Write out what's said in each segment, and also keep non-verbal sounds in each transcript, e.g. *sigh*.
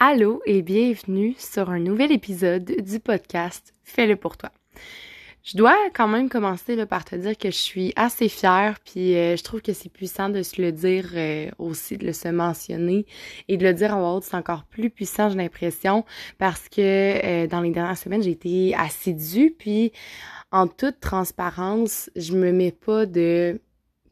Allô et bienvenue sur un nouvel épisode du podcast Fais-le pour toi. Je dois quand même commencer par te dire que je suis assez fière, puis euh, je trouve que c'est puissant de se le dire euh, aussi, de le se mentionner et de le dire en haut, c'est encore plus puissant, j'ai l'impression, parce que euh, dans les dernières semaines, j'ai été assidue, puis en toute transparence, je me mets pas de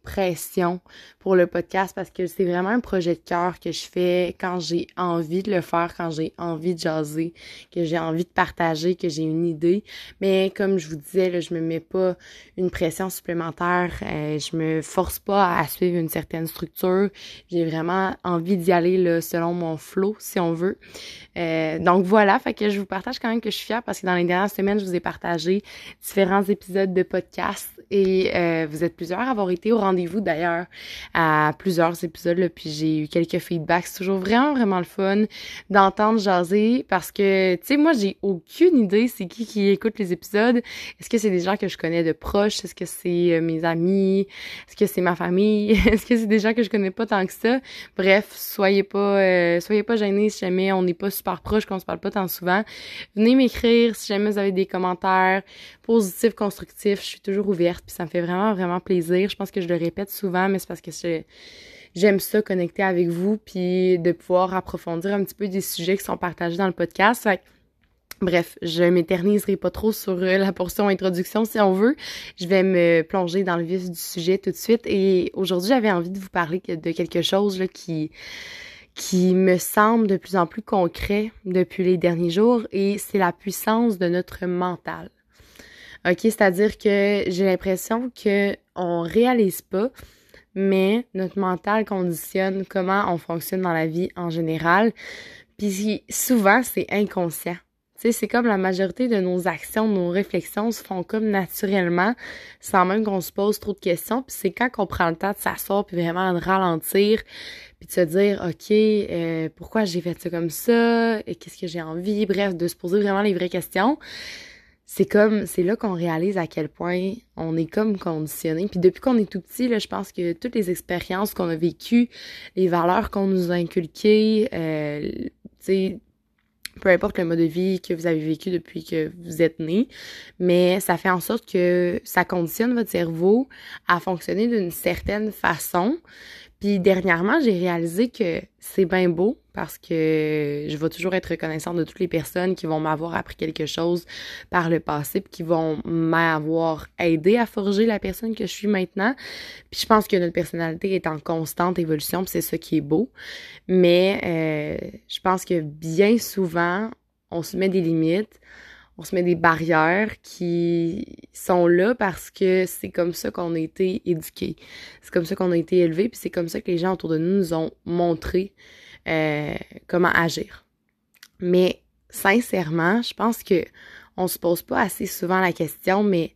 pression pour le podcast parce que c'est vraiment un projet de cœur que je fais quand j'ai envie de le faire, quand j'ai envie de jaser, que j'ai envie de partager, que j'ai une idée. Mais comme je vous disais, là, je me mets pas une pression supplémentaire, euh, je me force pas à suivre une certaine structure. J'ai vraiment envie d'y aller là, selon mon flow, si on veut. Euh, donc voilà, fait que je vous partage quand même que je suis fière parce que dans les dernières semaines, je vous ai partagé différents épisodes de podcast et euh, vous êtes plusieurs à avoir été au rendez-vous d'ailleurs à plusieurs épisodes, là, puis j'ai eu quelques feedbacks. C'est toujours vraiment, vraiment le fun d'entendre jaser parce que, tu sais, moi, j'ai aucune idée c'est qui qui écoute les épisodes. Est-ce que c'est des gens que je connais de proches? Est-ce que c'est euh, mes amis? Est-ce que c'est ma famille? *laughs* Est-ce que c'est des gens que je connais pas tant que ça? Bref, soyez pas, euh, soyez pas gênés si jamais on n'est pas super proche, qu'on se parle pas tant souvent. Venez m'écrire si jamais vous avez des commentaires positifs, constructifs. Je suis toujours ouverte, puis ça me fait vraiment, vraiment plaisir. Je pense que je le répète souvent, mais c'est parce que j'aime ça connecter avec vous puis de pouvoir approfondir un petit peu des sujets qui sont partagés dans le podcast. bref, je m'éterniserai pas trop sur euh, la portion introduction si on veut. Je vais me plonger dans le vif du sujet tout de suite et aujourd'hui, j'avais envie de vous parler de quelque chose qui qui me semble de plus en plus concret depuis les derniers jours et c'est la puissance de notre mental. OK, c'est-à-dire que j'ai l'impression que on réalise pas mais notre mental conditionne comment on fonctionne dans la vie en général. Puis souvent, c'est inconscient. C'est comme la majorité de nos actions, nos réflexions se font comme naturellement, sans même qu'on se pose trop de questions. Puis c'est quand qu'on prend le temps de s'asseoir puis vraiment de ralentir, puis de se dire, ok, euh, pourquoi j'ai fait ça comme ça, et qu'est-ce que j'ai envie, bref, de se poser vraiment les vraies questions c'est comme c'est là qu'on réalise à quel point on est comme conditionné. Puis depuis qu'on est tout petit, là, je pense que toutes les expériences qu'on a vécues, les valeurs qu'on nous a inculquées, euh, tu sais, peu importe le mode de vie que vous avez vécu depuis que vous êtes né, mais ça fait en sorte que ça conditionne votre cerveau à fonctionner d'une certaine façon. Puis dernièrement, j'ai réalisé que c'est bien beau parce que je vais toujours être reconnaissante de toutes les personnes qui vont m'avoir appris quelque chose par le passé puis qui vont m'avoir aidé à forger la personne que je suis maintenant. Puis je pense que notre personnalité est en constante évolution, puis c'est ça qui est beau. Mais euh, je pense que bien souvent, on se met des limites on se met des barrières qui sont là parce que c'est comme ça qu'on a été éduqués. C'est comme ça qu'on a été élevés, puis c'est comme ça que les gens autour de nous nous ont montré euh, comment agir. Mais sincèrement, je pense que on se pose pas assez souvent la question, mais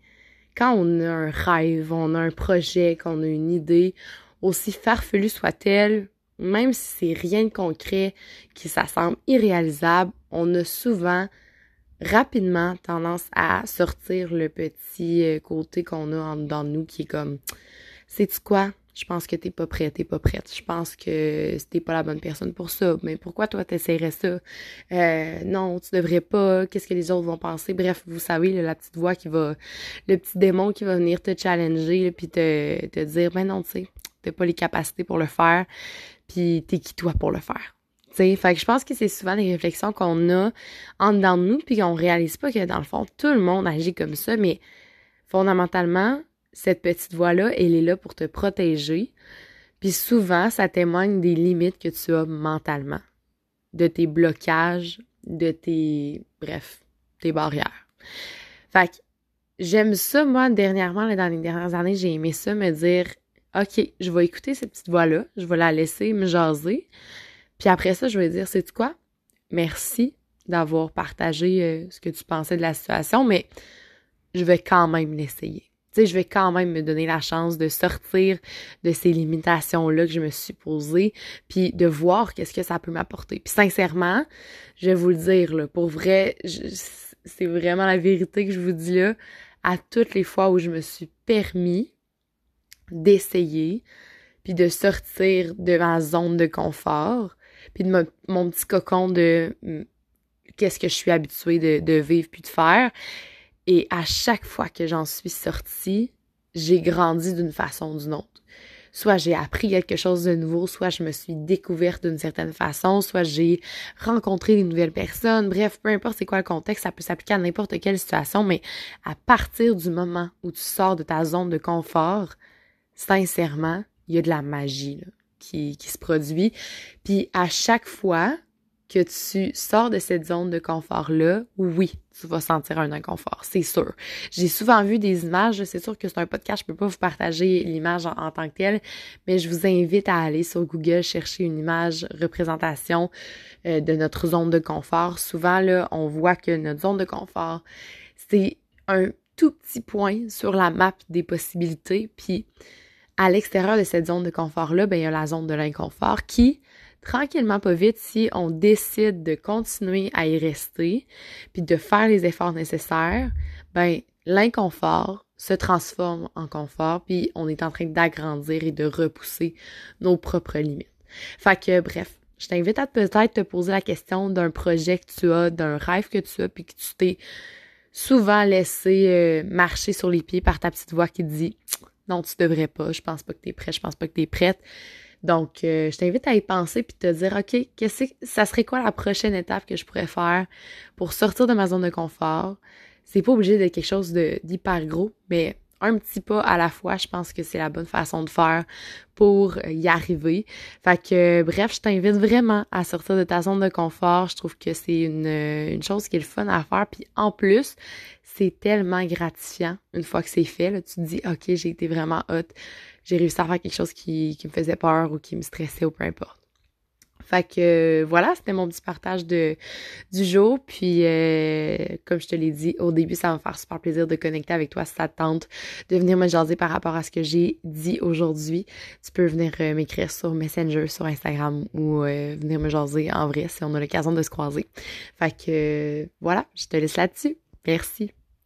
quand on a un rêve, on a un projet, qu'on a une idée, aussi farfelue soit-elle, même si c'est rien de concret, qui ça semble irréalisable, on a souvent rapidement tendance à sortir le petit euh, côté qu'on a en nous qui est comme sais-tu quoi? Je pense que t'es pas prêt, t'es pas prête. Je pense que t'es pas la bonne personne pour ça. Mais pourquoi toi t'essaierais ça? Euh, non, tu devrais pas. Qu'est-ce que les autres vont penser? Bref, vous savez, la petite voix qui va, le petit démon qui va venir te challenger, puis te, te dire, ben non, tu sais, t'as pas les capacités pour le faire, puis t'es qui toi pour le faire? T'sais, fait que je pense que c'est souvent des réflexions qu'on a en dedans de nous, puis qu'on réalise pas que dans le fond, tout le monde agit comme ça, mais fondamentalement, cette petite voix-là, elle est là pour te protéger. Puis souvent, ça témoigne des limites que tu as mentalement, de tes blocages, de tes, bref, tes barrières. Fait que j'aime ça, moi, dernièrement, dans les dernières années, j'ai aimé ça, me dire, OK, je vais écouter cette petite voix-là, je vais la laisser me jaser, puis après ça, je vais dire, c'est quoi? Merci d'avoir partagé euh, ce que tu pensais de la situation, mais je vais quand même l'essayer. Tu sais, je vais quand même me donner la chance de sortir de ces limitations-là que je me suis posées, puis de voir qu'est-ce que ça peut m'apporter. Puis sincèrement, je vais vous le dire, là, pour vrai, c'est vraiment la vérité que je vous dis là, à toutes les fois où je me suis permis d'essayer, puis de sortir de ma zone de confort, puis de mon, petit cocon de qu'est-ce que je suis habituée de, vivre puis de faire. Et à chaque fois que j'en suis sortie, j'ai grandi d'une façon ou d'une autre soit j'ai appris quelque chose de nouveau, soit je me suis découverte d'une certaine façon, soit j'ai rencontré des nouvelles personnes. Bref, peu importe c'est quoi le contexte, ça peut s'appliquer à n'importe quelle situation, mais à partir du moment où tu sors de ta zone de confort, sincèrement, il y a de la magie qui, se produit. Puis à chaque fois que tu sors de cette zone de confort-là, oui, tu vas sentir un inconfort, c'est sûr. J'ai souvent vu des images, c'est sûr que c'est un podcast, je peux pas vous partager l'image en, tant que telle, mais je vous invite à aller sur Google chercher une image représentation euh, de notre zone de confort. Souvent, là, on voit que notre zone de confort, c'est un tout petit point sur la map des possibilités, puis à l'extérieur de cette zone de confort-là, ben, il y a la zone de l'inconfort qui, tranquillement pas vite, si on décide de continuer à y rester, puis de faire les efforts nécessaires, ben l'inconfort se transforme en confort, puis on est en train d'agrandir et de repousser nos propres limites. Fait que bref, je t'invite à peut-être te poser la question d'un projet que tu as, d'un rêve que tu as, puis que tu t'es souvent laissé euh, marcher sur les pieds par ta petite voix qui te dit non, tu devrais pas, je pense pas que tu es prêt, je pense pas que tu es prête. Donc, euh, je t'invite à y penser puis te dire, OK, ça serait quoi la prochaine étape que je pourrais faire pour sortir de ma zone de confort? C'est pas obligé d'être quelque chose d'hyper gros, mais un petit pas à la fois, je pense que c'est la bonne façon de faire pour y arriver. Fait que bref, je t'invite vraiment à sortir de ta zone de confort. Je trouve que c'est une, une chose qui est le fun à faire. Puis en plus, c'est tellement gratifiant une fois que c'est fait. Là, tu te dis, OK, j'ai été vraiment hot j'ai réussi à faire quelque chose qui, me faisait peur ou qui me stressait ou peu importe. Fait que voilà, c'était mon petit partage de du jour. Puis euh, comme je te l'ai dit au début, ça va me faire super plaisir de connecter avec toi si ça te tente de venir me jaser par rapport à ce que j'ai dit aujourd'hui. Tu peux venir euh, m'écrire sur Messenger, sur Instagram ou euh, venir me jaser en vrai si on a l'occasion de se croiser. Fait que voilà, je te laisse là-dessus. Merci.